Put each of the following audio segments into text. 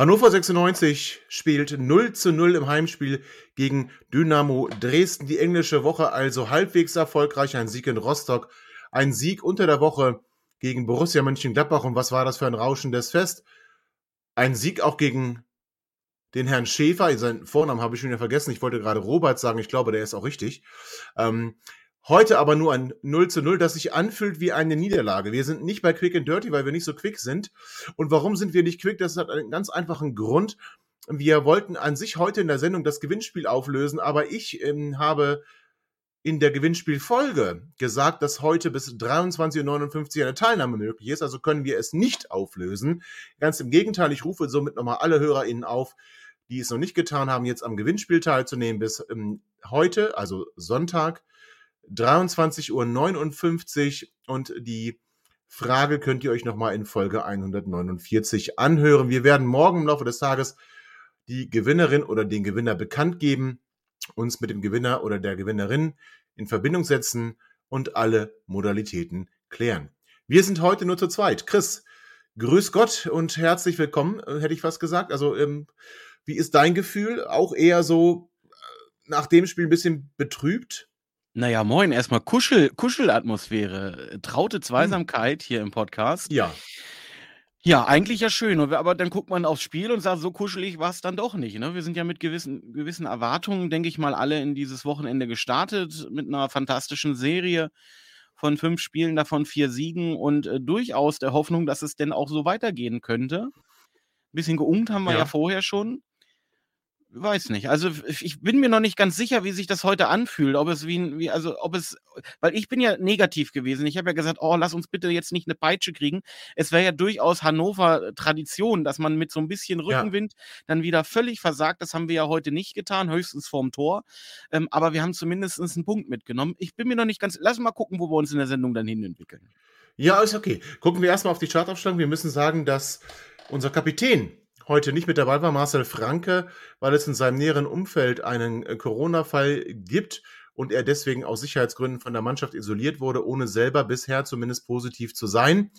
Hannover 96 spielt 0 zu 0 im Heimspiel gegen Dynamo Dresden. Die englische Woche also halbwegs erfolgreich. Ein Sieg in Rostock, ein Sieg unter der Woche gegen Borussia Mönchengladbach. Und was war das für ein rauschendes Fest? Ein Sieg auch gegen den Herrn Schäfer. Seinen Vornamen habe ich schon wieder vergessen. Ich wollte gerade Robert sagen. Ich glaube, der ist auch richtig. Ähm, Heute aber nur ein 0 zu 0, das sich anfühlt wie eine Niederlage. Wir sind nicht bei Quick and Dirty, weil wir nicht so quick sind. Und warum sind wir nicht quick? Das hat einen ganz einfachen Grund. Wir wollten an sich heute in der Sendung das Gewinnspiel auflösen, aber ich ähm, habe in der Gewinnspielfolge gesagt, dass heute bis 23.59 Uhr eine Teilnahme möglich ist. Also können wir es nicht auflösen. Ganz im Gegenteil, ich rufe somit nochmal alle HörerInnen auf, die es noch nicht getan haben, jetzt am Gewinnspiel teilzunehmen bis ähm, heute, also Sonntag, 23.59 Uhr und die Frage könnt ihr euch nochmal in Folge 149 anhören. Wir werden morgen im Laufe des Tages die Gewinnerin oder den Gewinner bekannt geben, uns mit dem Gewinner oder der Gewinnerin in Verbindung setzen und alle Modalitäten klären. Wir sind heute nur zu zweit. Chris, grüß Gott und herzlich willkommen, äh, hätte ich fast gesagt. Also, ähm, wie ist dein Gefühl? Auch eher so äh, nach dem Spiel ein bisschen betrübt? Naja, moin, erstmal Kuschel Kuschelatmosphäre, traute. Zweisamkeit hier im Podcast. Ja. Ja, eigentlich ja schön. aber dann guckt man aufs Spiel und sagt, so kuschelig war es dann doch nicht. Ne? Wir sind ja mit gewissen, gewissen Erwartungen, denke ich mal, alle in dieses Wochenende gestartet mit einer fantastischen Serie von fünf Spielen, davon vier Siegen und äh, durchaus der Hoffnung, dass es denn auch so weitergehen könnte. Ein bisschen geungt haben wir ja, ja vorher schon weiß nicht. Also ich bin mir noch nicht ganz sicher, wie sich das heute anfühlt. Ob es wie, wie also ob es, weil ich bin ja negativ gewesen. Ich habe ja gesagt, oh, lass uns bitte jetzt nicht eine Peitsche kriegen. Es wäre ja durchaus Hannover Tradition, dass man mit so ein bisschen Rückenwind ja. dann wieder völlig versagt. Das haben wir ja heute nicht getan, höchstens vorm Tor. Ähm, aber wir haben zumindest einen Punkt mitgenommen. Ich bin mir noch nicht ganz. Lass mal gucken, wo wir uns in der Sendung dann hin entwickeln. Ja, ist okay. Gucken wir erstmal auf die Chartaufstellung. Wir müssen sagen, dass unser Kapitän heute nicht mit dabei war, Marcel Franke, weil es in seinem näheren Umfeld einen äh, Corona-Fall gibt und er deswegen aus Sicherheitsgründen von der Mannschaft isoliert wurde, ohne selber bisher zumindest positiv zu sein.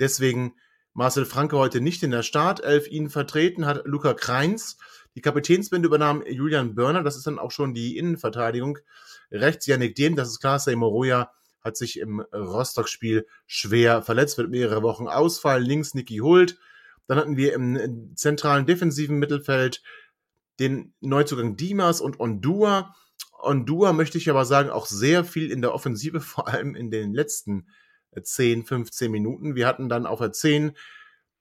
Deswegen Marcel Franke heute nicht in der Startelf. Ihn vertreten hat Luca Kreins. Die Kapitänsbinde übernahm Julian Börner. Das ist dann auch schon die Innenverteidigung. Rechts Yannick Dehm, das ist klar. Seymour hat sich im Rostock-Spiel schwer verletzt, wird mehrere Wochen ausfallen. Links Niki Hult, dann hatten wir im zentralen defensiven Mittelfeld den Neuzugang Dimas und Ondua. Ondua möchte ich aber sagen, auch sehr viel in der Offensive, vor allem in den letzten 10, 15 Minuten. Wir hatten dann auf der 10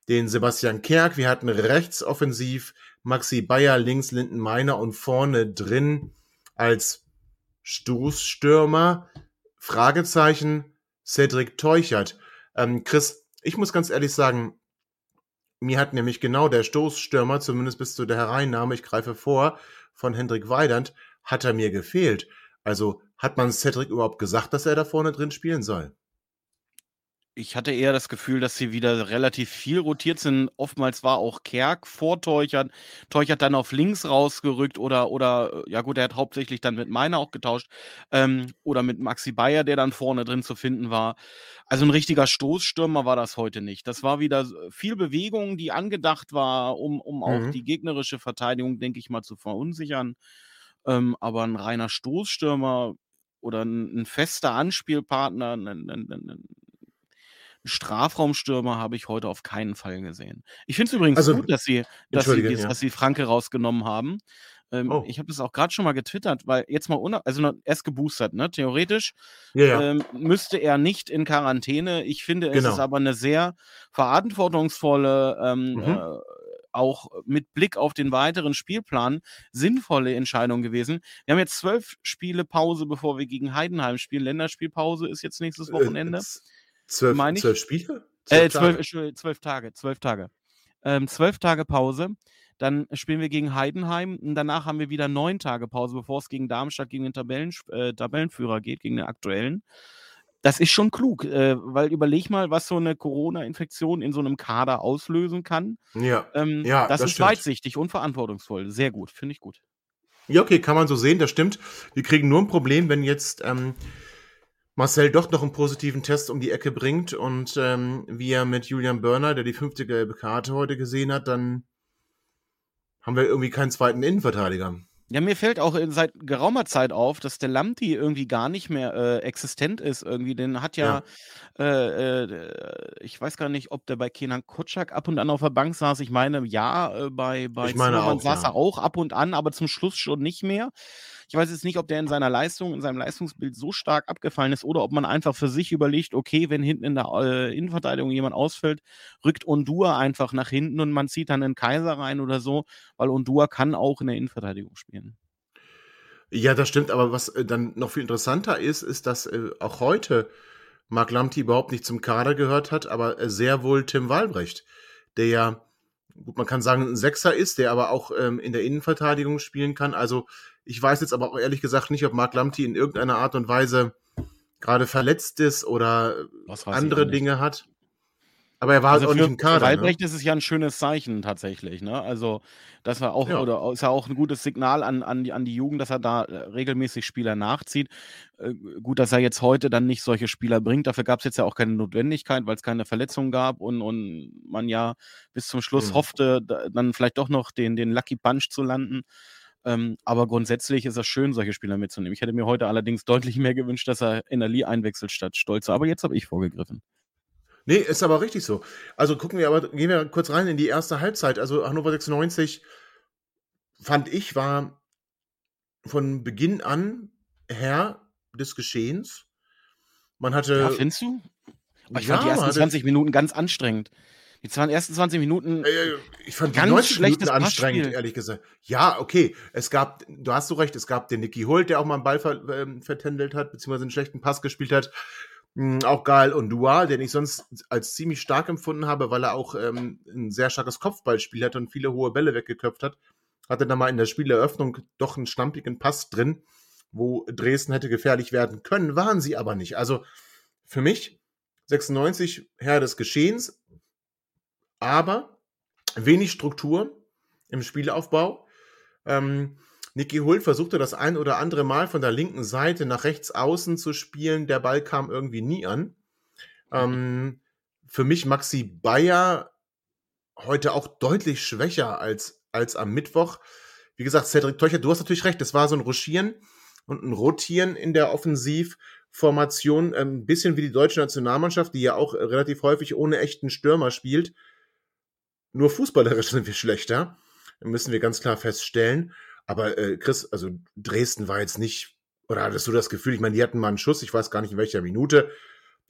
den Sebastian Kerk, wir hatten rechts offensiv Maxi Bayer, links Linden Meiner und vorne drin als Stoßstürmer Fragezeichen Cedric Teuchert. Ähm, Chris, ich muss ganz ehrlich sagen, mir hat nämlich genau der Stoßstürmer, zumindest bis zu der Hereinnahme, ich greife vor, von Hendrik Weidand, hat er mir gefehlt. Also hat man Cedric überhaupt gesagt, dass er da vorne drin spielen soll? Ich hatte eher das Gefühl, dass sie wieder relativ viel rotiert sind. Oftmals war auch Kerk vor Teuchert, Teuchert dann auf links rausgerückt oder, oder, ja gut, er hat hauptsächlich dann mit Meiner auch getauscht ähm, oder mit Maxi Bayer, der dann vorne drin zu finden war. Also ein richtiger Stoßstürmer war das heute nicht. Das war wieder viel Bewegung, die angedacht war, um, um auch mhm. die gegnerische Verteidigung, denke ich mal, zu verunsichern. Ähm, aber ein reiner Stoßstürmer oder ein, ein fester Anspielpartner, ein, ein, ein, Strafraumstürmer habe ich heute auf keinen Fall gesehen. Ich finde es übrigens also, gut, dass sie, dass sie, ja. dass sie Franke rausgenommen haben. Ähm, oh. Ich habe das auch gerade schon mal getwittert, weil jetzt mal, also erst geboostert, ne? Theoretisch ja, ja. Ähm, müsste er nicht in Quarantäne. Ich finde, es genau. ist aber eine sehr verantwortungsvolle, ähm, mhm. äh, auch mit Blick auf den weiteren Spielplan sinnvolle Entscheidung gewesen. Wir haben jetzt zwölf Spiele Pause, bevor wir gegen Heidenheim spielen. Länderspielpause ist jetzt nächstes äh, Wochenende. Äh, Zwölf, Meine ich? zwölf Spiele? Äh, Zwölf zwölf, Tage? Zwölf Tage, zwölf Tage. Ähm, zwölf Tage Pause. Dann spielen wir gegen Heidenheim. Und danach haben wir wieder neun Tage Pause, bevor es gegen Darmstadt, gegen den Tabellen, äh, Tabellenführer geht, gegen den aktuellen. Das ist schon klug, äh, weil überleg mal, was so eine Corona-Infektion in so einem Kader auslösen kann. Ja. Ähm, Ja, das, das ist stimmt. weitsichtig und verantwortungsvoll. Sehr gut, finde ich gut. Ja, okay, kann man so sehen, das stimmt. Wir kriegen nur ein Problem, wenn jetzt ähm, Marcel doch noch einen positiven Test um die Ecke bringt und ähm, wie er mit Julian Börner, der die fünfte gelbe Karte heute gesehen hat, dann haben wir irgendwie keinen zweiten Innenverteidiger. Ja, mir fällt auch seit geraumer Zeit auf, dass der Lamti irgendwie gar nicht mehr äh, existent ist. Irgendwie, den hat ja, Äh, äh, ich weiß gar nicht, ob der bei Kenan Kotschak ab und an auf der Bank saß. Ich meine, ja, äh, bei, bei Ich meine auch, saß ja. er auch ab und an, aber zum Schluss schon nicht mehr. Ich weiß jetzt nicht, ob der in seiner Leistung, in seinem Leistungsbild so stark abgefallen ist oder ob man einfach für sich überlegt, okay, wenn hinten in der äh, Innenverteidigung jemand ausfällt, rückt Ondua einfach nach hinten und man zieht dann einen Kaiser rein oder so, weil Ondua kann auch in der Innenverteidigung spielen. Ja, das stimmt, aber was äh, dann noch viel interessanter ist, ist, dass äh, auch heute Mark Lamti überhaupt nicht zum Kader gehört hat, aber äh, sehr wohl Tim Walbrecht, der ja, gut, man kann sagen, ein Sechser ist, der aber auch ähm, in der Innenverteidigung spielen kann. Also ich weiß jetzt aber auch ehrlich gesagt nicht, ob Mark Lamti in irgendeiner Art und Weise gerade verletzt ist oder andere. Dinge hat. Aber er war halt Also auch nicht im Kader. Ne? Waldrecht ist es ja ein schönes Zeichen tatsächlich. Ne? Also das war auch Ja. oder ist ja auch ein gutes Signal an, an, die, an die Jugend, dass er da äh, regelmäßig Spieler nachzieht. Äh, gut, dass er jetzt heute dann nicht solche Spieler bringt. Dafür gab es jetzt ja auch keine Notwendigkeit, weil es keine Verletzungen gab und, und man ja bis zum Schluss Mhm. hoffte, da, dann vielleicht doch noch den, den Lucky Punch zu landen. Ähm, aber grundsätzlich ist es schön, solche Spieler mitzunehmen. Ich hätte mir heute allerdings deutlich mehr gewünscht, dass er in der Lee einwechselt statt Stolze. Aber jetzt habe ich vorgegriffen. Nee, ist aber richtig so. Also gucken wir aber, gehen wir kurz rein in die erste Halbzeit. Also Hannover 96, fand ich, war von Beginn an Herr des Geschehens. Man hatte. Ja, findest du? Aber ich Ja, fand die ersten man hatte- 20 Minuten ganz anstrengend. Die ersten 20 Minuten, Äh, ich fand Ganz die 90 schlechtes Minuten anstrengend, Passspiel. ehrlich gesagt. Ja, okay. Es gab, du hast so recht, es gab den Nicky Hult, der auch mal einen Ball ver, ähm, vertändelt hat, beziehungsweise einen schlechten Pass gespielt hat. Mm, auch Gal und Dual, den ich sonst als ziemlich stark empfunden habe, weil er auch ähm, ein sehr starkes Kopfballspiel hatte und viele hohe Bälle weggeköpft hat. Hatte dann mal in der Spieleröffnung doch einen stampigen Pass drin, wo Dresden hätte gefährlich werden können, waren sie aber nicht. Also für mich 96 Herr des Geschehens, aber wenig Struktur im Spielaufbau. Ähm, Niki Hult versuchte das ein oder andere Mal von der linken Seite nach rechts außen zu spielen. Der Ball kam irgendwie nie an. Ähm, für mich Maxi Bayer heute auch deutlich schwächer als, als am Mittwoch. Wie gesagt, Cedric Teucher, du hast natürlich recht, das war so ein Ruschieren und ein Rotieren in der Offensivformation. Ein ähm, bisschen wie die deutsche Nationalmannschaft, die ja auch relativ häufig ohne echten Stürmer spielt. Nur fußballerisch sind wir schlechter, müssen wir ganz klar feststellen. Aber äh, Chris, also Dresden war jetzt nicht, oder hattest du das Gefühl, ich meine, die hatten mal einen Schuss, ich weiß gar nicht in welcher Minute,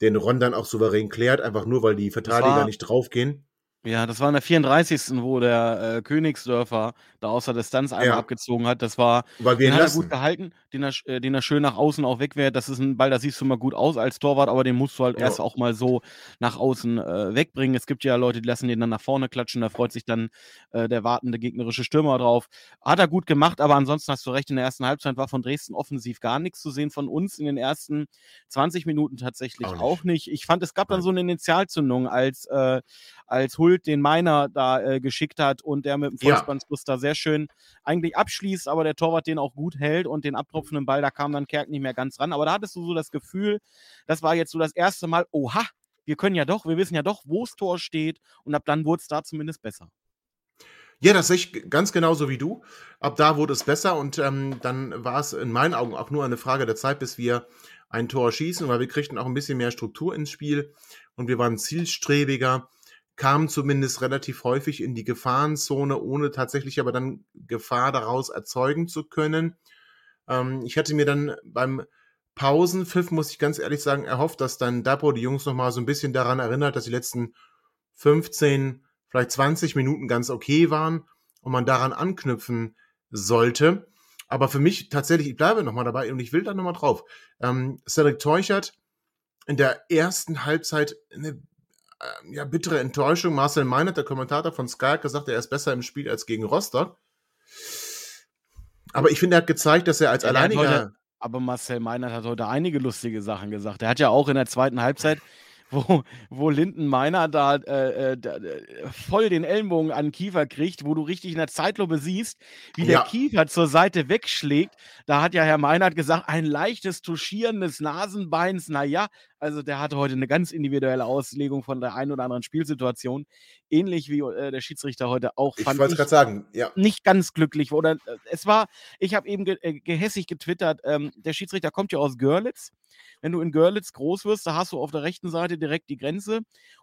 den Ron dann auch souverän klärt, einfach nur, weil die Verteidiger war- nicht draufgehen. Ja, das war in der 34. wo der äh, Königsdörfer da aus der Distanz einmal Ja. abgezogen hat. Das war, Weil wir den hat er gut gehalten, den er, äh, den er schön nach außen auch wegwehrt. Das ist ein Ball, da siehst du mal gut aus als Torwart, aber den musst du halt Ja. erst auch mal so nach außen äh, wegbringen. Es gibt ja Leute, die lassen den dann nach vorne klatschen, da freut sich dann äh, der wartende gegnerische Stürmer drauf. Hat er gut gemacht, aber ansonsten hast du recht, in der ersten Halbzeit war von Dresden offensiv gar nichts zu sehen. Von uns in den ersten 20 Minuten tatsächlich Auch auch nicht. nicht. Ich fand, es gab dann so eine Initialzündung, als, äh, als Hult den Meiner da äh, geschickt hat und der mit dem Ja. Vollspannsbus da sehr schön eigentlich abschließt, aber der Torwart den auch gut hält und den abtropfenden Ball, da kam dann Kerk nicht mehr ganz ran. Aber da hattest du so das Gefühl, das war jetzt so das erste Mal, oha, wir können ja doch, wir wissen ja doch, wo das Tor steht und ab dann wurde es da zumindest besser. Ja, das sehe ich ganz genauso wie du. Ab da wurde es besser und ähm, dann war es in meinen Augen auch nur eine Frage der Zeit, bis wir ein Tor schießen, weil wir kriegten auch ein bisschen mehr Struktur ins Spiel und wir waren zielstrebiger, kamen zumindest relativ häufig in die Gefahrenzone, ohne tatsächlich aber dann Gefahr daraus erzeugen zu können. Ähm, ich hatte mir dann beim Pausenpfiff, muss ich ganz ehrlich sagen, erhofft, dass dann Dapo die Jungs nochmal so ein bisschen daran erinnert, dass die letzten 15, vielleicht 20 Minuten ganz okay waren und man daran anknüpfen sollte. Aber für mich tatsächlich, ich bleibe nochmal dabei und ich will da nochmal drauf. Ähm, Cedric Teuchert in der ersten Halbzeit eine ja, bittere Enttäuschung. Marcel Meinert, der Kommentator von Sky, hat gesagt, er ist besser im Spiel als gegen Rostock. Aber ich finde, er hat gezeigt, dass er als Ja, alleiniger. heute, aber Marcel Meinert hat heute einige lustige Sachen gesagt. Er hat ja auch in der zweiten Halbzeit, wo, wo Linden Meiner da, äh, äh, da äh, voll den Ellenbogen an den Kiefer kriegt, wo du richtig in der Zeitlupe siehst, wie der Ja. Kiefer zur Seite wegschlägt. Da hat ja Herr Meinert gesagt, ein leichtes Tuschieren des Nasenbeins. Naja, also der hatte heute eine ganz individuelle Auslegung von der einen oder anderen Spielsituation. Ähnlich wie äh, der Schiedsrichter heute auch, Ich wollte es gerade sagen, ja. nicht ganz glücklich. Oder äh, es war, ich habe eben ge äh, gehässig getwittert, ähm, der Schiedsrichter kommt ja aus Görlitz. Wenn du in Görlitz groß wirst, da hast du auf der rechten Seite direkt die Grenze.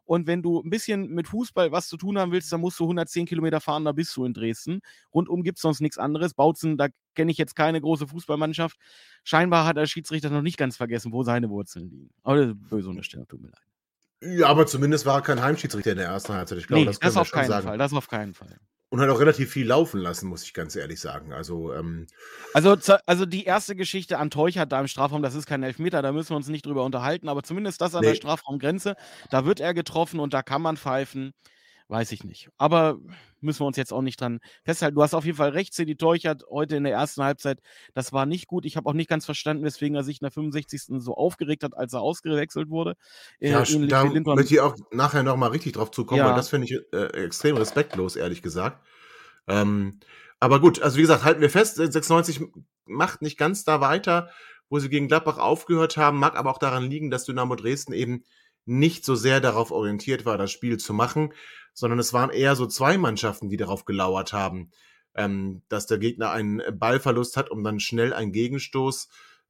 Und wenn du ein bisschen mit Fußball was zu tun haben willst, dann musst du 110 Kilometer fahren, da bist du in Dresden. Rundum gibt es sonst nichts anderes. Bautzen, da kenne ich jetzt keine große Fußballmannschaft. Scheinbar hat der Schiedsrichter noch nicht ganz vergessen, wo seine Wurzeln liegen. Aber das ist böse Unterstellung, tut mir leid. Ja, aber zumindest war er kein Heimschiedsrichter in der ersten Halbzeit. Ich glaube, nee, das das, können wir auf schon keinen sagen. Fall. Das auf keinen Fall. Und hat auch relativ viel laufen lassen, muss ich ganz ehrlich sagen. Also, ähm, Also, also die erste Geschichte an Teuchert da im Strafraum, das ist kein Elfmeter, da müssen wir uns nicht drüber unterhalten, aber zumindest das an der Nee. Strafraumgrenze, da wird er getroffen und da kann man pfeifen, weiß ich nicht. Aber müssen wir uns jetzt auch nicht dran festhalten. Du hast auf jeden Fall recht, Cedi Teuchert heute in der ersten Halbzeit, das war nicht gut. Ich habe auch nicht ganz verstanden, weswegen er sich in der 65. so aufgeregt hat, als er ausgewechselt wurde. Äh, ja, ähnlich da möchte ich auch nachher nochmal richtig drauf zukommen, Ja. weil das finde ich äh, extrem respektlos, ehrlich gesagt. Ähm, aber gut, also wie gesagt, halten wir fest, äh, 96 macht nicht ganz da weiter, wo sie gegen Gladbach aufgehört haben, mag aber auch daran liegen, dass Dynamo Dresden eben nicht so sehr darauf orientiert war, das Spiel zu machen, sondern es waren eher so zwei Mannschaften, die darauf gelauert haben, ähm, dass der Gegner einen Ballverlust hat, um dann schnell einen Gegenstoß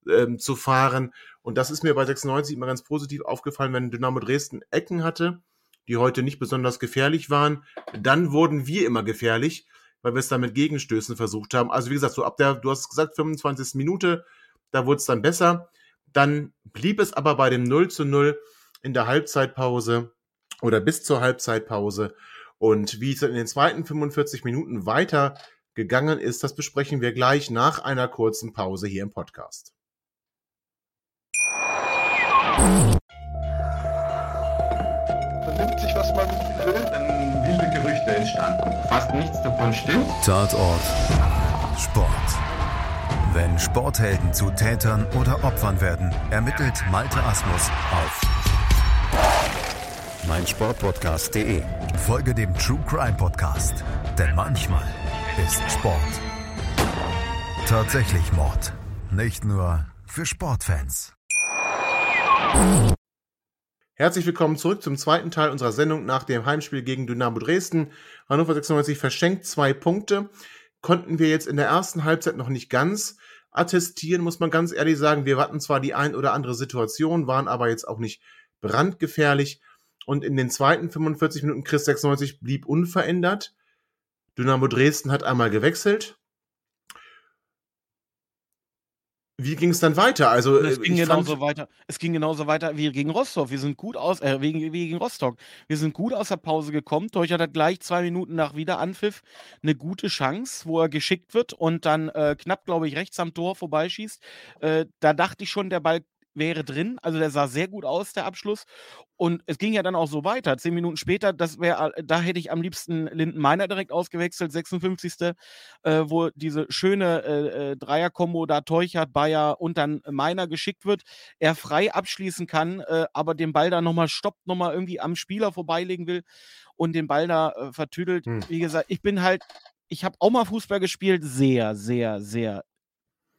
ähm, zu fahren. Und das ist mir bei 96 immer ganz positiv aufgefallen, wenn Dynamo Dresden Ecken hatte, die heute nicht besonders gefährlich waren, dann wurden wir immer gefährlich, weil wir es dann mit Gegenstößen versucht haben. Also wie gesagt, so ab der, du hast es gesagt, 25. Minute, da wurde es dann besser. Dann blieb es aber bei dem 0 zu 0 in der Halbzeitpause oder bis zur Halbzeitpause. Und wie es dann in den zweiten 45 Minuten weiter gegangen ist, das besprechen wir gleich nach einer kurzen Pause hier im Podcast. Man nimmt sich, was man will. Dann wilde Gerüchte entstanden. Fast nichts davon stimmt. Tatort Sport. Wenn Sporthelden zu Tätern oder Opfern werden, ermittelt Malte Asmus auf meinsportpodcast.de. Folge dem True Crime Podcast, denn manchmal ist Sport tatsächlich Mord. Nicht nur für Sportfans. Herzlich willkommen zurück zum zweiten Teil unserer Sendung nach dem Heimspiel gegen Dynamo Dresden. Hannover 96 verschenkt zwei Punkte. Konnten wir jetzt in der ersten Halbzeit noch nicht ganz attestieren, muss man ganz ehrlich sagen. Wir hatten zwar die ein oder andere Situation, waren aber jetzt auch nicht brandgefährlich. Und in den zweiten 45 Minuten Chris 96 blieb unverändert. Dynamo Dresden hat einmal gewechselt. Wie ging es dann weiter? Also es äh, ging genauso weiter. Es ging genauso weiter wie gegen Rostock. Wir sind gut aus, äh, wie, wie gegen Rostock. Wir sind gut aus der Pause gekommen. Teuchert hat gleich zwei Minuten nach Wiederanpfiff eine gute Chance, wo er geschickt wird und dann äh, knapp, glaube ich, rechts am Tor vorbeischießt. Äh, da dachte ich schon, der Ball wäre drin. Also der sah sehr gut aus, der Abschluss. Und es ging ja dann auch so weiter. Zehn Minuten später, das wäre, da hätte ich am liebsten Linden Meiner direkt ausgewechselt, 56. Äh, wo diese schöne äh, äh, Dreier-Kombo da Teuchert, Bayer und dann Meiner geschickt wird, er frei abschließen kann, äh, aber den Ball da nochmal stoppt, nochmal irgendwie am Spieler vorbeilegen will und den Ball da äh, vertüdelt. Hm. Wie gesagt, ich bin halt, ich habe auch mal Fußball gespielt, sehr, sehr, sehr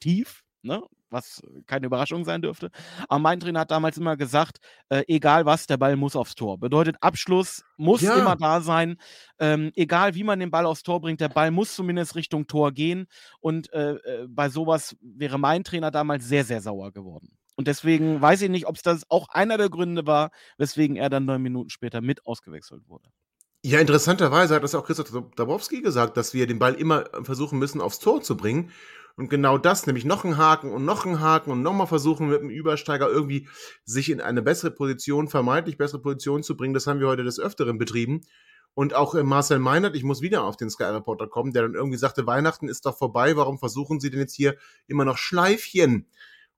tief, ne? Was keine Überraschung sein dürfte. Aber mein Trainer hat damals immer gesagt, äh, egal was, der Ball muss aufs Tor. Bedeutet, Abschluss muss Ja. immer da sein. Ähm, egal wie man den Ball aufs Tor bringt, der Ball muss zumindest Richtung Tor gehen. Und äh, äh, bei sowas wäre mein Trainer damals sehr, sehr sauer geworden. Und deswegen weiß ich nicht, ob es das auch einer der Gründe war, weswegen er dann neun Minuten später mit ausgewechselt wurde. Ja, interessanterweise hat das auch Christoph Dabrowski gesagt, dass wir den Ball immer versuchen müssen, aufs Tor zu bringen. Und genau das, nämlich noch einen Haken und noch einen Haken und nochmal versuchen, mit dem Übersteiger irgendwie sich in eine bessere Position, vermeintlich bessere Position zu bringen, das haben wir heute des Öfteren betrieben. Und auch äh, Marcel Meinert, ich muss wieder auf den Sky Reporter kommen, der dann irgendwie sagte, Weihnachten ist doch vorbei, warum versuchen Sie denn jetzt hier immer noch Schleifchen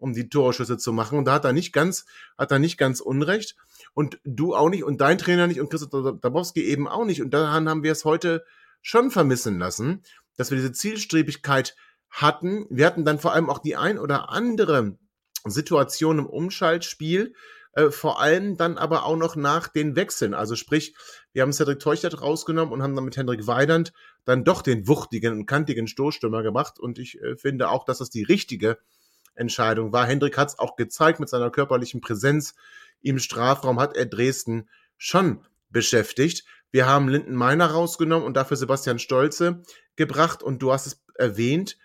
um die Torschüsse zu machen. Und da hat er nicht ganz, hat er nicht ganz Unrecht. Und du auch nicht und dein Trainer nicht und Christoph Dabowski eben auch nicht. Und daran haben wir es heute schon vermissen lassen, dass wir diese Zielstrebigkeit hatten. Wir hatten dann vor allem auch die ein oder andere Situation im Umschaltspiel, äh, vor allem dann aber auch noch nach den Wechseln. Also sprich, wir haben Cedric Teuchert rausgenommen und haben dann mit Hendrik Weidand dann doch den wuchtigen und kantigen Stoßstürmer gemacht. Und ich äh, finde auch, dass das die richtige Entscheidung war. Hendrik hat es auch gezeigt mit seiner körperlichen Präsenz im Strafraum, hat er Dresden schon beschäftigt. Wir haben Linden Meiner rausgenommen und dafür Sebastian Stolze gebracht. Und du hast es erwähnt,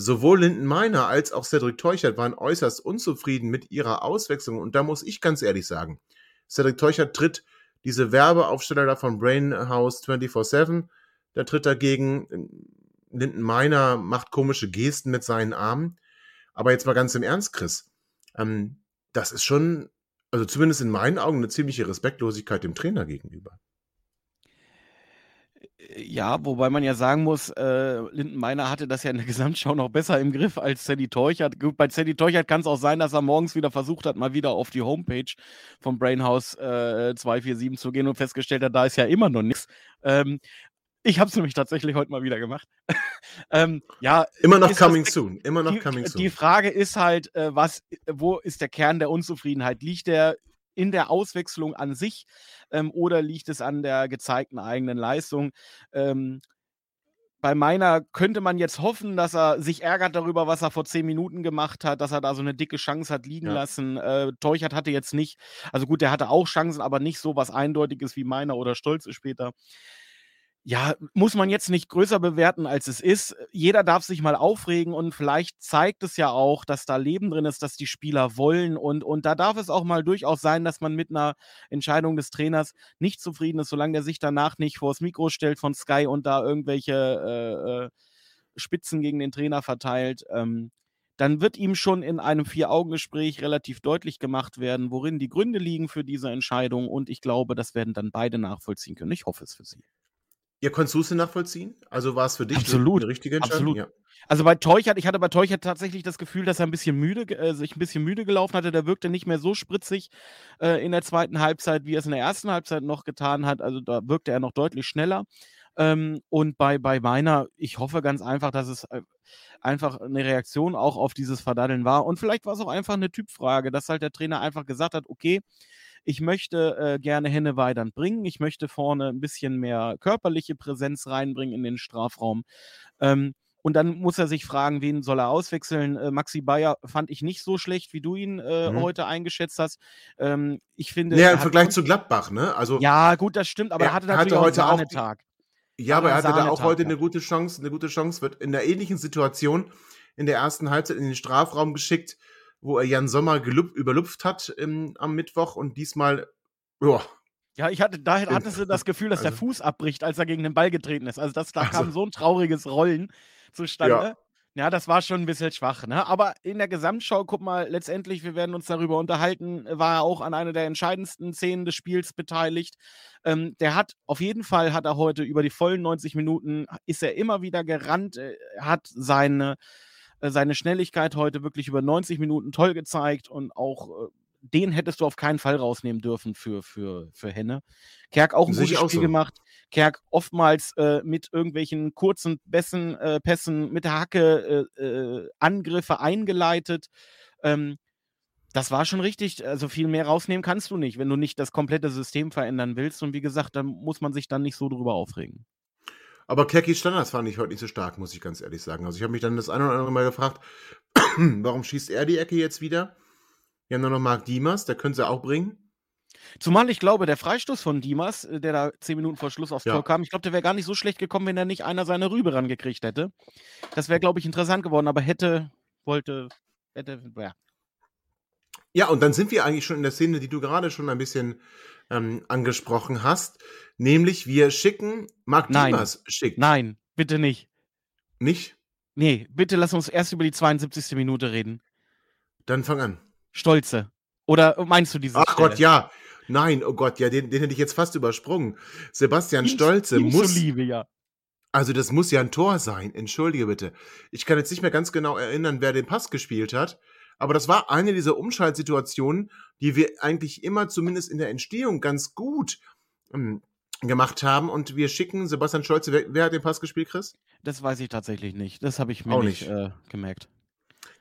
sowohl Linden Meiner als auch Cedric Teuchert waren äußerst unzufrieden mit ihrer Auswechslung. Und da muss ich ganz ehrlich sagen, Cedric Teuchert tritt diese Werbeaufsteller da von Brainhouse 24-7, der tritt dagegen. Linden Meiner macht komische Gesten mit seinen Armen. Aber jetzt mal ganz im Ernst, Chris. Ähm, das ist schon, also zumindest in meinen Augen, eine ziemliche Respektlosigkeit dem Trainer gegenüber. Ja, wobei man ja sagen muss, äh, Lindenmeiner hatte das ja in der Gesamtschau noch besser im Griff als Sandy Teuchert. Gut, bei Sandy Teuchert kann es auch sein, dass er morgens wieder versucht hat, mal wieder auf die Homepage vom Brainhouse äh, 247 zu gehen und festgestellt hat, da ist ja immer noch nichts. Ähm, ich habe es nämlich tatsächlich heute mal wieder gemacht. ähm, ja, immer noch coming das, soon. Immer noch die, coming soon. Die Frage ist halt, äh, was, wo ist der Kern der Unzufriedenheit? Liegt der in der Auswechslung an sich ähm, oder liegt es an der gezeigten eigenen Leistung? Ähm, bei meiner könnte man jetzt hoffen, dass er sich ärgert darüber, was er vor zehn Minuten gemacht hat, dass er da so eine dicke Chance hat liegen ja. lassen. Äh, Teuchert hatte jetzt nicht, also gut, der hatte auch Chancen, aber nicht so was Eindeutiges wie meiner oder Stolze später ja, muss man jetzt nicht größer bewerten, als es ist. Jeder darf sich mal aufregen und vielleicht zeigt es ja auch, dass da Leben drin ist, dass die Spieler wollen und, und da darf es auch mal durchaus sein, dass man mit einer Entscheidung des Trainers nicht zufrieden ist, solange der sich danach nicht vors Mikro stellt von Sky und da irgendwelche äh, äh, Spitzen gegen den Trainer verteilt. Ähm, dann wird ihm schon in einem Vier-Augen-Gespräch relativ deutlich gemacht werden, worin die Gründe liegen für diese Entscheidung. Und ich glaube, das werden dann beide nachvollziehen können. Ich hoffe es für sie. Ja, konntest du es nachvollziehen? Also war es für dich Absolut. eine richtige Entscheidung? Absolut. Ja. Also bei Teuchert, ich hatte bei Teuchert tatsächlich das Gefühl, dass er ein bisschen müde, äh, sich ein bisschen müde gelaufen hatte. Der wirkte nicht mehr so spritzig äh, in der zweiten Halbzeit, wie er es in der ersten Halbzeit noch getan hat. Also da wirkte er noch deutlich schneller. Ähm, und bei, bei meiner, ich hoffe ganz einfach, dass es äh, einfach eine Reaktion auch auf dieses Verdaddeln war. Und vielleicht war es auch einfach eine Typfrage, dass halt der Trainer einfach gesagt hat, okay, ich möchte äh, gerne Henne Weidand bringen. Ich möchte vorne ein bisschen mehr körperliche Präsenz reinbringen in den Strafraum. Ähm, und dann muss er sich fragen, wen soll er auswechseln. Äh, Maxi Bayer fand ich nicht so schlecht, wie du ihn äh, mhm. heute eingeschätzt hast. Ähm, ich finde. Ja, im Vergleich zu Gladbach, ne? Also, ja, gut, das stimmt, aber er, hatte natürlich hatte heute auch einen Tag. Ja, aber er hatte da auch heute eine gute Chance. Eine gute Chance wird in der ähnlichen Situation in der ersten Halbzeit in den Strafraum geschickt wo er Jan Sommer gelüp überlupft hat im, am Mittwoch und diesmal, ja. Ja, ich hatte, da hattest du das Gefühl, dass also, der Fuß abbricht, als er gegen den Ball getreten ist. Also das, da also, kam so ein trauriges Rollen zustande. Ja. Ja, das war schon ein bisschen schwach, ne? Aber in der Gesamtschau, guck mal, letztendlich, wir werden uns darüber unterhalten, war er auch an einer der entscheidendsten Szenen des Spiels beteiligt. Ähm, der hat, auf jeden Fall hat er heute über die vollen 90 Minuten, ist er immer wieder gerannt, äh, hat seine, äh, seine Schnelligkeit heute wirklich über 90 Minuten toll gezeigt und auch äh, den hättest du auf keinen Fall rausnehmen dürfen für, für, für Henne. Kerk auch ein gutes Spiel so. gemacht. Kerk oftmals äh, mit irgendwelchen kurzen Pässen, äh, Pässen mit der Hacke äh, äh, Angriffe eingeleitet. Ähm, das war schon richtig. Also viel mehr rausnehmen kannst du nicht, wenn du nicht das komplette System verändern willst. Und wie gesagt, dann muss man sich dann nicht so drüber aufregen. Aber Kerkis Standards fand ich heute nicht so stark, muss ich ganz ehrlich sagen. Also ich habe mich dann das eine oder andere Mal gefragt, warum schießt er die Ecke jetzt wieder? Wir haben nur noch Marc Dimas, der könnte sie auch bringen. Zumal ich glaube, der Freistoß von Dimas, äh, der da zehn Minuten vor Schluss aufs ja. Tor kam, ich glaube, der wäre gar nicht so schlecht gekommen, wenn er nicht einer seine Rübe rangekriegt hätte. Das wäre, glaube ich, interessant geworden, aber hätte, wollte, hätte, ja. Ja, und dann sind wir eigentlich schon in der Szene, die du gerade schon ein bisschen ähm, angesprochen hast. Nämlich, wir schicken, Marc Nein. Dimas schickt. Nein, bitte nicht. Nicht? Nee, bitte lass uns erst über die 72. Minute reden. Dann fang an. Stolze. Oder meinst du diese Ach Stelle? Gott, ja. Nein, oh Gott, ja, den, den hätte ich jetzt fast übersprungen. Sebastian ihm, Stolze ihm muss. Liebe, ja. Also, das muss ja ein Tor sein. Entschuldige bitte. Ich kann jetzt nicht mehr ganz genau erinnern, wer den Pass gespielt hat. Aber das war eine dieser Umschaltsituationen, die wir eigentlich immer zumindest in der Entstehung ganz gut ähm, gemacht haben. Und wir schicken Sebastian Scholze. Wer, wer, hat den Pass gespielt, Chris? Das weiß ich tatsächlich nicht. Das habe ich mir Auch nicht, nicht äh, gemerkt.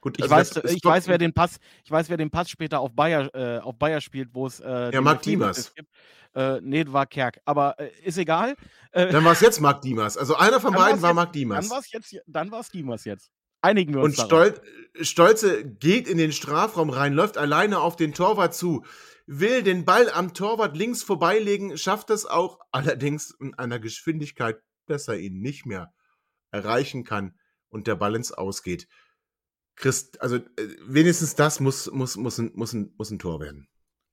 Gut, also ich weiß, ich weiß, wer den Pass, ich weiß, wer den Pass später auf Bayer, äh, auf Bayer spielt, wo es äh, ja Marc Diemers gibt. Äh, nee, war Kerk. Aber äh, ist egal. Äh, dann war es jetzt Marc Diemers. Also einer von beiden war Marc Diemers. Dann war es jetzt, dann war es Diemers jetzt. Einigen wir uns. Und Stol Stolze geht in den Strafraum rein, läuft alleine auf den Torwart zu, will den Ball am Torwart links vorbeilegen, schafft es auch, allerdings in einer Geschwindigkeit, dass er ihn nicht mehr erreichen kann und der Ball ins Ausgeht. Christ, also äh, wenigstens das muss, muss, muss, ein, muss, ein, muss ein Tor werden.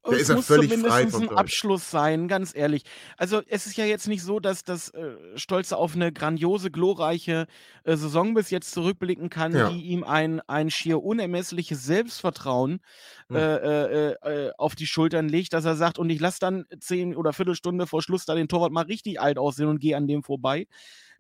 Da ist er völlig frei vom ein Abschluss sein, ganz ehrlich. Also es ist ja jetzt nicht so, dass das äh, Stolze auf eine grandiose, glorreiche äh, Saison bis jetzt zurückblicken kann, ja. die ihm ein, ein schier unermessliches Selbstvertrauen hm. äh, äh, äh, auf die Schultern legt, dass er sagt, und ich lasse dann zehn oder Viertelstunde vor Schluss da den Torwart mal richtig alt aussehen und gehe an dem vorbei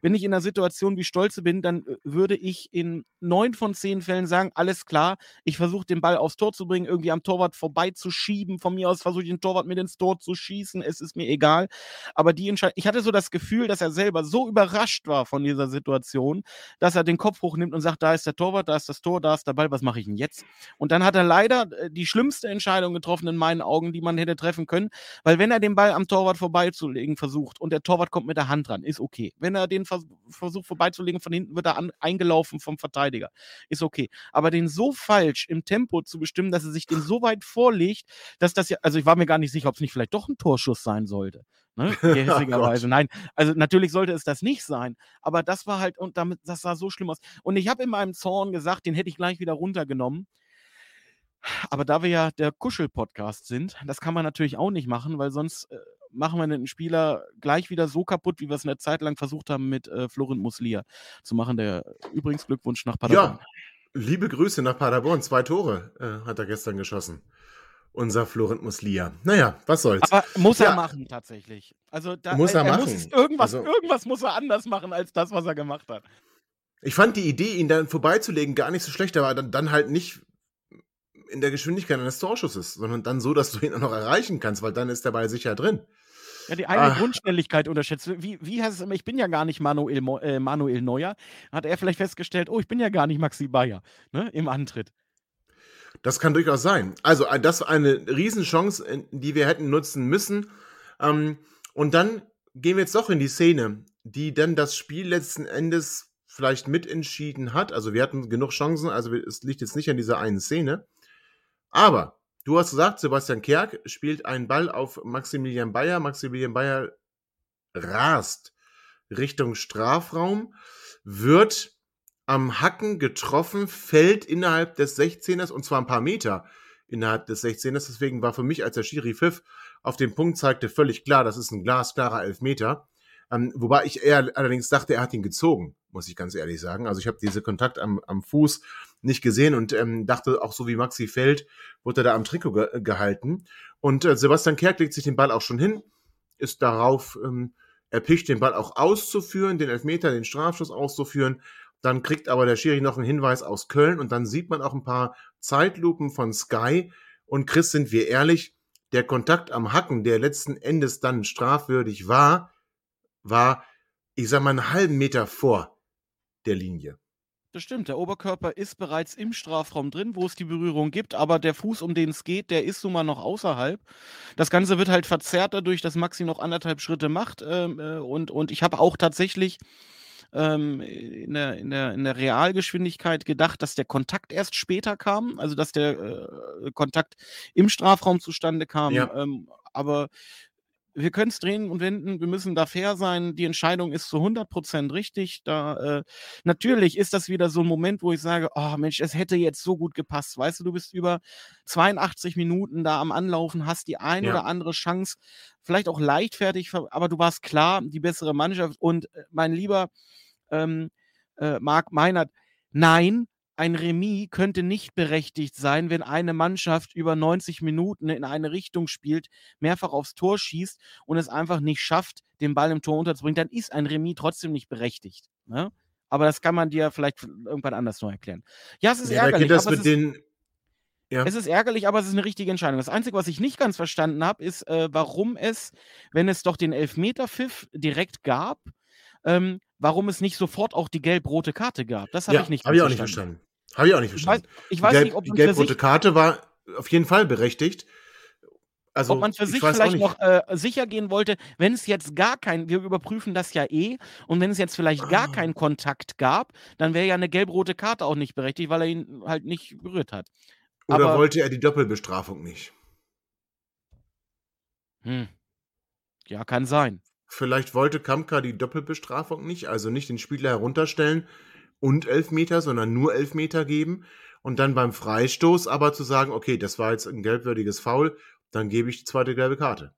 wenn ich in einer Situation wie Stolze bin, dann äh, würde ich in neun von zehn Fällen sagen, alles klar, ich versuche den Ball aufs Tor zu bringen, irgendwie am Torwart vorbeizuschieben. Von mir aus versuche ich den Torwart mit ins Tor zu schießen, es ist mir egal. Aber die Entscheidung, ich hatte so das Gefühl, dass er selber so überrascht war von dieser Situation, dass er den Kopf hochnimmt und sagt, da ist der Torwart, da ist das Tor, da ist der Ball, was mache ich denn jetzt? Und dann hat er leider äh, die schlimmste Entscheidung getroffen in meinen Augen, die man hätte treffen können, weil wenn er den Ball am Torwart vorbeizulegen versucht und der Torwart kommt mit der Hand dran, ist okay. Wenn er den versucht vorbeizulegen, von hinten wird er an, eingelaufen vom Verteidiger. Ist okay. Aber den so falsch im Tempo zu bestimmen, dass er sich den so weit vorlegt, dass das ja, also ich war mir gar nicht sicher, ob es nicht vielleicht doch ein Torschuss sein sollte. Ne? Gehässigerweise. Nein, also natürlich sollte es das nicht sein, aber das war halt, und damit, das sah so schlimm aus. Und ich habe in meinem Zorn gesagt, den hätte ich gleich wieder runtergenommen. Aber da wir ja der Kuschel-Podcast sind, das kann man natürlich auch nicht machen, weil sonst äh, machen wir einen Spieler gleich wieder so kaputt, wie wir es eine Zeit lang versucht haben mit äh, Florent Muslia zu machen. Der übrigens Glückwunsch nach Paderborn. Ja, liebe Grüße nach Paderborn. Zwei Tore äh, hat er gestern geschossen. Unser Florent Muslia. Naja, was soll's. Aber muss ja. er machen, tatsächlich. Also da, muss er, er machen. Muss irgendwas, also, irgendwas muss er anders machen als das, was er gemacht hat. Ich fand die Idee, ihn dann vorbeizulegen, gar nicht so schlecht, aber dann, dann halt nicht in der Geschwindigkeit eines Torschusses, sondern dann so, dass du ihn auch noch erreichen kannst, weil dann ist der Ball sicher drin. Ja, die eigene ah. Grundschnelligkeit unterschätzt. Wie, wie heißt es immer, ich bin ja gar nicht Manuel, äh, Manuel Neuer. Hat er vielleicht festgestellt, oh, ich bin ja gar nicht Maxi Bayer ne, im Antritt. Das kann durchaus sein. Also, äh, das war eine Riesenchance, die wir hätten nutzen müssen. Ähm, und dann gehen wir jetzt doch in die Szene, die dann das Spiel letzten Endes vielleicht mitentschieden hat. Also, wir hatten genug Chancen, also es liegt jetzt nicht an dieser einen Szene. Aber Du hast gesagt, Sebastian Kerk spielt einen Ball auf Maximilian Bayer. Maximilian Bayer rast Richtung Strafraum, wird am Hacken getroffen, fällt innerhalb des 16ers und zwar ein paar Meter innerhalb des 16ers. Deswegen war für mich, als der Schiri Pfiff auf den Punkt zeigte, völlig klar, das ist ein glasklarer Elfmeter. Ähm, wobei ich eher allerdings dachte, er hat ihn gezogen, muss ich ganz ehrlich sagen. Also ich habe diese Kontakt am, am Fuß nicht gesehen und ähm, dachte auch so wie Maxi Feld, wurde er da am Trikot ge gehalten. Und äh, Sebastian Kerk legt sich den Ball auch schon hin, ist darauf ähm, erpicht, den Ball auch auszuführen, den Elfmeter, den Strafschuss auszuführen. Dann kriegt aber der Schiri noch einen Hinweis aus Köln und dann sieht man auch ein paar Zeitlupen von Sky. Und Chris, sind wir ehrlich, der Kontakt am Hacken, der letzten Endes dann strafwürdig war, war, ich sag mal, einen halben Meter vor der Linie. Das stimmt, der Oberkörper ist bereits im Strafraum drin, wo es die Berührung gibt, aber der Fuß, um den es geht, der ist nun mal noch außerhalb. Das Ganze wird halt verzerrt dadurch, dass Maxi noch anderthalb Schritte macht. Ähm, äh, und, und ich habe auch tatsächlich ähm, in, der, in, der, in der Realgeschwindigkeit gedacht, dass der Kontakt erst später kam, also dass der äh, Kontakt im Strafraum zustande kam. Ja. Ähm, aber wir können es drehen und wenden, wir müssen da fair sein. Die Entscheidung ist zu 100% richtig. Da, äh, natürlich ist das wieder so ein Moment, wo ich sage, oh Mensch, es hätte jetzt so gut gepasst. Weißt du, du bist über 82 Minuten da am Anlaufen, hast die ein ja. oder andere Chance, vielleicht auch leichtfertig, aber du warst klar die bessere Mannschaft. Und äh, mein lieber ähm, äh, Marc Meinert, nein, ein Remis könnte nicht berechtigt sein, wenn eine Mannschaft über 90 Minuten in eine Richtung spielt, mehrfach aufs Tor schießt und es einfach nicht schafft, den Ball im Tor unterzubringen, dann ist ein Remis trotzdem nicht berechtigt. Ne? Aber das kann man dir vielleicht irgendwann anders noch erklären. Ja, es ist ja, ärgerlich. Da das mit den, Ja. Es ist ärgerlich, aber es ist eine richtige Entscheidung. Das Einzige, was ich nicht ganz verstanden habe, ist, äh, warum es, wenn es doch den Elfmeter-Pfiff direkt gab, ähm, warum es nicht sofort auch die gelb-rote Karte gab. Das habe ja, ich nicht Habe ich auch nicht verstanden. Habe ich auch nicht Ich weiß, verstanden. ich weiß nicht, ob die gelb-rote Karte war auf jeden Fall berechtigt. Also, ob man für ich sich vielleicht noch äh, sicher gehen wollte, wenn es jetzt gar kein, wir überprüfen das ja eh, und wenn es jetzt vielleicht gar Ah. keinen Kontakt gab, dann wäre ja eine gelb-rote Karte auch nicht berechtigt, weil er ihn halt nicht berührt hat. Oder aber- wollte er die Doppelbestrafung nicht? Hm. Ja, kann sein. Vielleicht wollte Kamka die Doppelbestrafung nicht, also nicht den Spieler herunterstellen und Elfmeter, sondern nur Elfmeter geben und dann beim Freistoß aber zu sagen, okay, das war jetzt ein gelbwürdiges Foul, dann gebe ich die zweite gelbe Karte.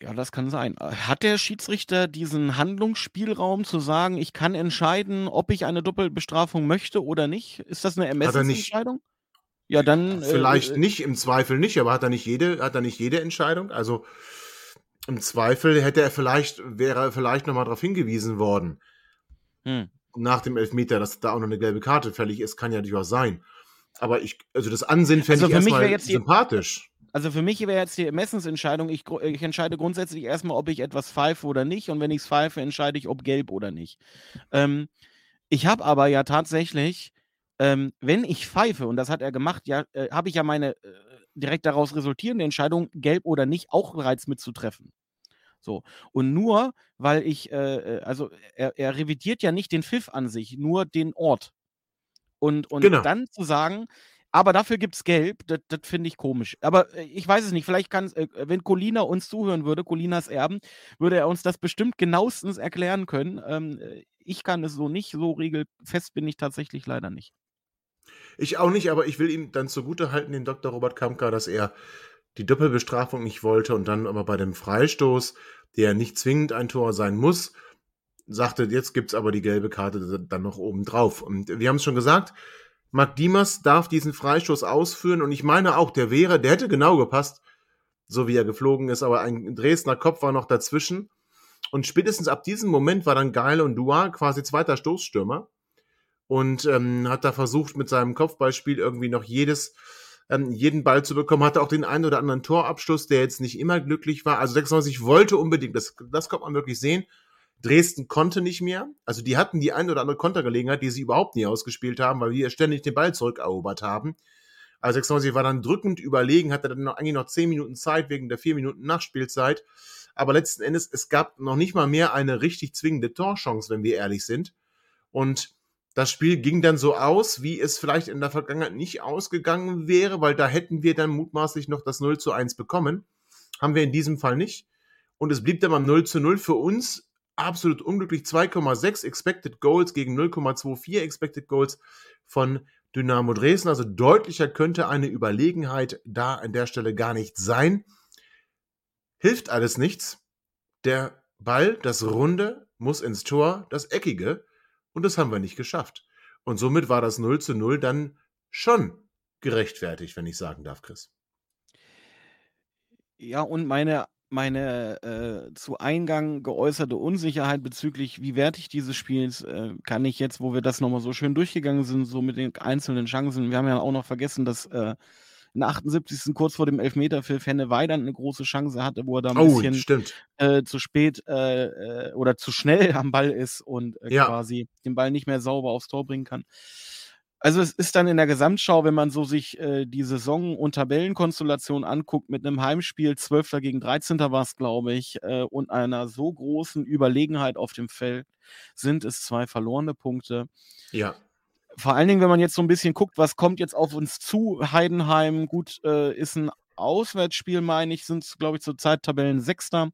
Ja, das kann sein. Äh, Hat der Schiedsrichter diesen Handlungsspielraum zu sagen, ich kann entscheiden, ob ich eine Doppelbestrafung möchte oder nicht? Ist das eine er nicht. Ermessensentscheidung? Ja, dann. Vielleicht äh, nicht, im Zweifel nicht, aber hat er nicht jede, hat er nicht jede Entscheidung? Also im Zweifel hätte er vielleicht, wäre er vielleicht nochmal darauf hingewiesen worden, Hm. nach dem Elfmeter, dass da auch noch eine gelbe Karte fällig ist, kann ja durchaus sein. Aber ich, also das Ansehen fände Also ich erstmal sympathisch. Also für mich wäre jetzt die Ermessensentscheidung, ich, ich entscheide grundsätzlich erstmal, ob ich etwas pfeife oder nicht. Und wenn ich es pfeife, entscheide ich, ob gelb oder nicht. Ähm, ich habe aber ja tatsächlich, ähm, wenn ich pfeife, und das hat er gemacht, ja, äh, habe ich ja meine äh, direkt daraus resultierende Entscheidung, gelb oder nicht, auch bereits mitzutreffen. So. Und nur, weil ich, äh, äh, also er, er revidiert ja nicht den Pfiff an sich, nur den Ort. Und, und Genau. dann zu sagen, aber dafür gibt es Gelb, das das finde ich komisch. Aber äh, ich weiß es nicht, vielleicht kann äh, wenn Colina uns zuhören würde, Colinas Erben, würde er uns das bestimmt genauestens erklären können. Ähm, äh, ich kann es so nicht, so regelfest bin ich tatsächlich leider nicht. Ich auch nicht, aber ich will ihm dann zugute halten, den Dr. Robert Kamka, dass er die Doppelbestrafung nicht wollte und dann aber bei dem Freistoß, der nicht zwingend ein Tor sein muss, sagte, jetzt gibt's aber die gelbe Karte dann noch oben drauf. Und wir haben es schon gesagt, Marc Diemers darf diesen Freistoß ausführen und ich meine auch, der wäre, der hätte genau gepasst, so wie er geflogen ist, aber ein Dresdner Kopf war noch dazwischen. Und spätestens ab diesem Moment war dann Geil und Dua quasi zweiter Stoßstürmer und ähm, hat da versucht, mit seinem Kopfballspiel irgendwie noch jedes, ähm, jeden Ball zu bekommen, hatte auch den einen oder anderen Torabschluss, der jetzt nicht immer glücklich war. Also 96 wollte unbedingt, das, das kommt man wirklich sehen. Dresden konnte nicht mehr. Also die hatten die ein oder andere Kontergelegenheit, die sie überhaupt nie ausgespielt haben, weil wir ständig den Ball zurückerobert haben. Also 96 war dann drückend überlegen, hatte dann noch, eigentlich noch 10 Minuten Zeit wegen der 4 Minuten Nachspielzeit. Aber letzten Endes, es gab noch nicht mal mehr eine richtig zwingende Torchance, wenn wir ehrlich sind. Und das Spiel ging dann so aus, wie es vielleicht in der Vergangenheit nicht ausgegangen wäre, weil da hätten wir dann mutmaßlich noch das 0 zu 1 bekommen. Haben wir in diesem Fall nicht. Und es blieb dann beim 0 zu 0 für uns absolut unglücklich. 2,6 Expected Goals gegen 0,24 Expected Goals von Dynamo Dresden. Also deutlicher könnte eine Überlegenheit da an der Stelle gar nicht sein. Hilft alles nichts. Der Ball, das Runde, muss ins Tor, das Eckige. Und das haben wir nicht geschafft. Und somit war das 0 zu 0 dann schon gerechtfertigt, wenn ich sagen darf, Chris. Ja, und meine, meine äh, zu Eingang geäußerte Unsicherheit bezüglich, wie wertig dieses Spiels, äh, kann ich jetzt, wo wir das nochmal so schön durchgegangen sind, so mit den einzelnen Chancen, wir haben ja auch noch vergessen, dass äh, in der 78. kurz vor dem Elfmeter für Fenne Weidand eine große Chance hatte, wo er da ein Oh, bisschen äh, zu spät äh, äh, oder zu schnell am Ball ist und äh, Ja. quasi den Ball nicht mehr sauber aufs Tor bringen kann. Also es ist dann in der Gesamtschau, wenn man so sich äh, die Saison- und Tabellenkonstellation anguckt, mit einem Heimspiel, 12. gegen 13. war es, glaube ich, äh, und einer so großen Überlegenheit auf dem Feld, sind es zwei verlorene Punkte. Ja. Vor allen Dingen, wenn man jetzt so ein bisschen guckt, was kommt jetzt auf uns zu. Heidenheim, gut, äh, ist ein Auswärtsspiel, meine ich, sind, glaube ich, zurzeit Tabellen Sechster.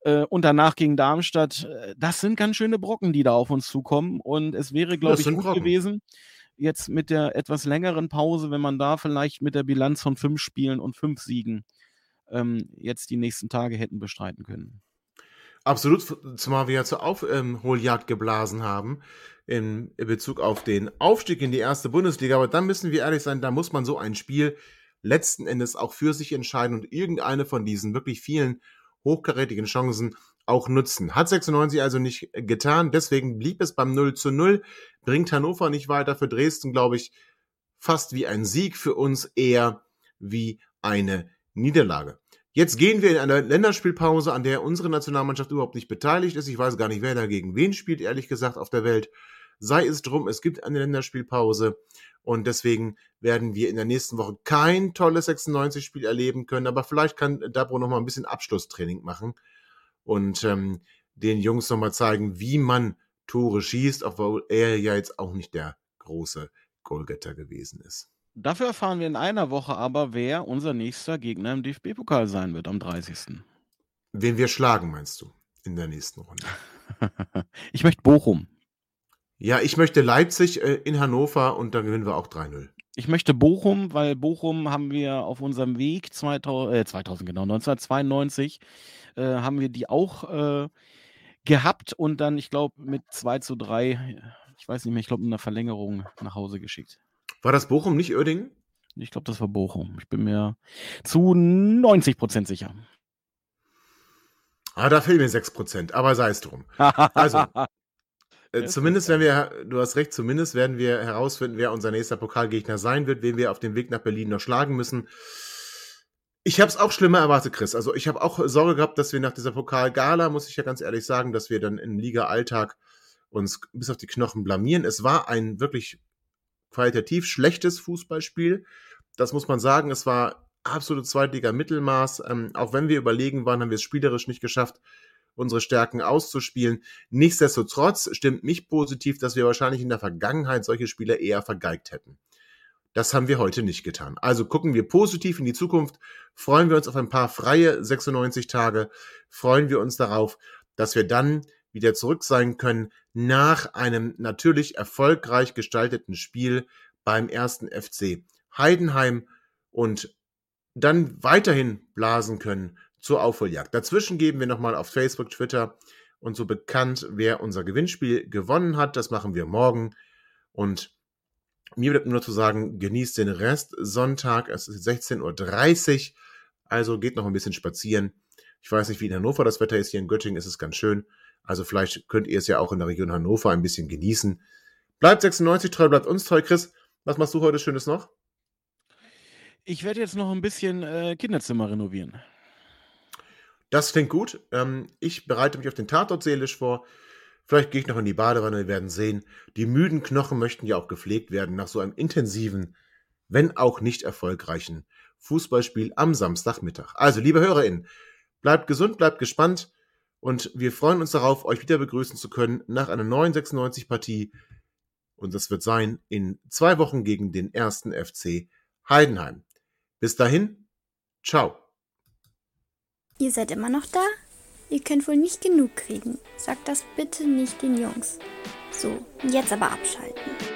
Äh, und danach gegen Darmstadt. Äh, Das sind ganz schöne Brocken, die da auf uns zukommen. Und es wäre, glaube ich, gut Brocken. gewesen, jetzt mit der etwas längeren Pause, wenn man da vielleicht mit der Bilanz von fünf Spielen und fünf Siegen ähm, jetzt die nächsten Tage hätten bestreiten können. Absolut, zumal wir ja zur Aufholjagd geblasen haben in Bezug auf den Aufstieg in die erste Bundesliga. Aber dann müssen wir ehrlich sein, da muss man so ein Spiel letzten Endes auch für sich entscheiden und irgendeine von diesen wirklich vielen hochkarätigen Chancen auch nutzen. Hat 96 also nicht getan, deswegen blieb es beim 0 zu 0, bringt Hannover nicht weiter. Für Dresden, glaube ich, fast wie ein Sieg, für uns eher wie eine Niederlage. Jetzt gehen wir in eine Länderspielpause, an der unsere Nationalmannschaft überhaupt nicht beteiligt ist. Ich weiß gar nicht, wer dagegen wen spielt, ehrlich gesagt, auf der Welt. Sei es drum, es gibt eine Länderspielpause und deswegen werden wir in der nächsten Woche kein tolles 96-Spiel erleben können, aber vielleicht kann Dabro noch mal ein bisschen Abschlusstraining machen und ähm, den Jungs noch mal zeigen, wie man Tore schießt, obwohl er ja jetzt auch nicht der große Goalgetter gewesen ist. Dafür erfahren wir in einer Woche aber, wer unser nächster Gegner im DFB-Pokal sein wird am 30. Wen wir schlagen, meinst du, in der nächsten Runde? ich möchte Bochum. Ja, ich möchte Leipzig äh, in Hannover und dann gewinnen wir auch 3-0. Ich möchte Bochum, weil Bochum haben wir auf unserem Weg 2000, äh, 2000 genau, 1992 äh, haben wir die auch äh, gehabt und dann, ich glaube, mit 2 zu 3, ich weiß nicht mehr, ich glaube, in einer Verlängerung nach Hause geschickt. War das Bochum, nicht Oerdingen? Ich glaube, das war Bochum. Ich bin mir zu 90 Prozent sicher. Ah, da fehlen mir 6 Prozent, aber sei es drum. Also, äh, zumindest werden wir, du hast recht, zumindest werden wir herausfinden, wer unser nächster Pokalgegner sein wird, wen wir auf dem Weg nach Berlin noch schlagen müssen. Ich habe es auch schlimmer erwartet, Chris. Also ich habe auch Sorge gehabt, dass wir nach dieser Pokalgala, muss ich ja ganz ehrlich sagen, dass wir dann im Liga-Alltag uns bis auf die Knochen blamieren. Es war ein wirklich qualitativ schlechtes Fußballspiel. Das muss man sagen. Es war absolut Zweitliga-Mittelmaß. Ähm, auch wenn wir überlegen waren, haben wir es spielerisch nicht geschafft, unsere Stärken auszuspielen. Nichtsdestotrotz stimmt mich positiv, dass wir wahrscheinlich in der Vergangenheit solche Spiele eher vergeigt hätten. Das haben wir heute nicht getan. Also gucken wir positiv in die Zukunft, freuen wir uns auf ein paar freie 96 Tage, freuen wir uns darauf, dass wir dann wieder zurück sein können nach einem natürlich erfolgreich gestalteten Spiel beim ersten FC Heidenheim und dann weiterhin blasen können zur Aufholjagd. Dazwischen geben wir nochmal auf Facebook, Twitter und so bekannt, wer unser Gewinnspiel gewonnen hat. Das machen wir morgen. Und mir bleibt nur zu sagen, genießt den Rest Sonntag. Es ist 16.30 Uhr, also geht noch ein bisschen spazieren. Ich weiß nicht, wie in Hannover das Wetter ist. Hier in Göttingen ist es ganz schön. Also vielleicht könnt ihr es ja auch in der Region Hannover ein bisschen genießen. Bleibt 96 treu, bleibt uns treu. Chris, was machst du heute Schönes noch? Ich werde jetzt noch ein bisschen äh, Kinderzimmer renovieren. Das klingt gut. Ähm, ich bereite mich auf den Tatort seelisch vor. Vielleicht gehe ich noch in die Badewanne, wir werden sehen. Die müden Knochen möchten ja auch gepflegt werden nach so einem intensiven, wenn auch nicht erfolgreichen Fußballspiel am Samstagmittag. Also, liebe HörerInnen, bleibt gesund, bleibt gespannt. Und wir freuen uns darauf, euch wieder begrüßen zu können nach einer neuen 96-Partie. Und das wird sein in zwei Wochen gegen den ersten FC Heidenheim. Bis dahin, ciao. Ihr seid immer noch da? Ihr könnt wohl nicht genug kriegen. Sagt das bitte nicht den Jungs. So, jetzt aber abschalten.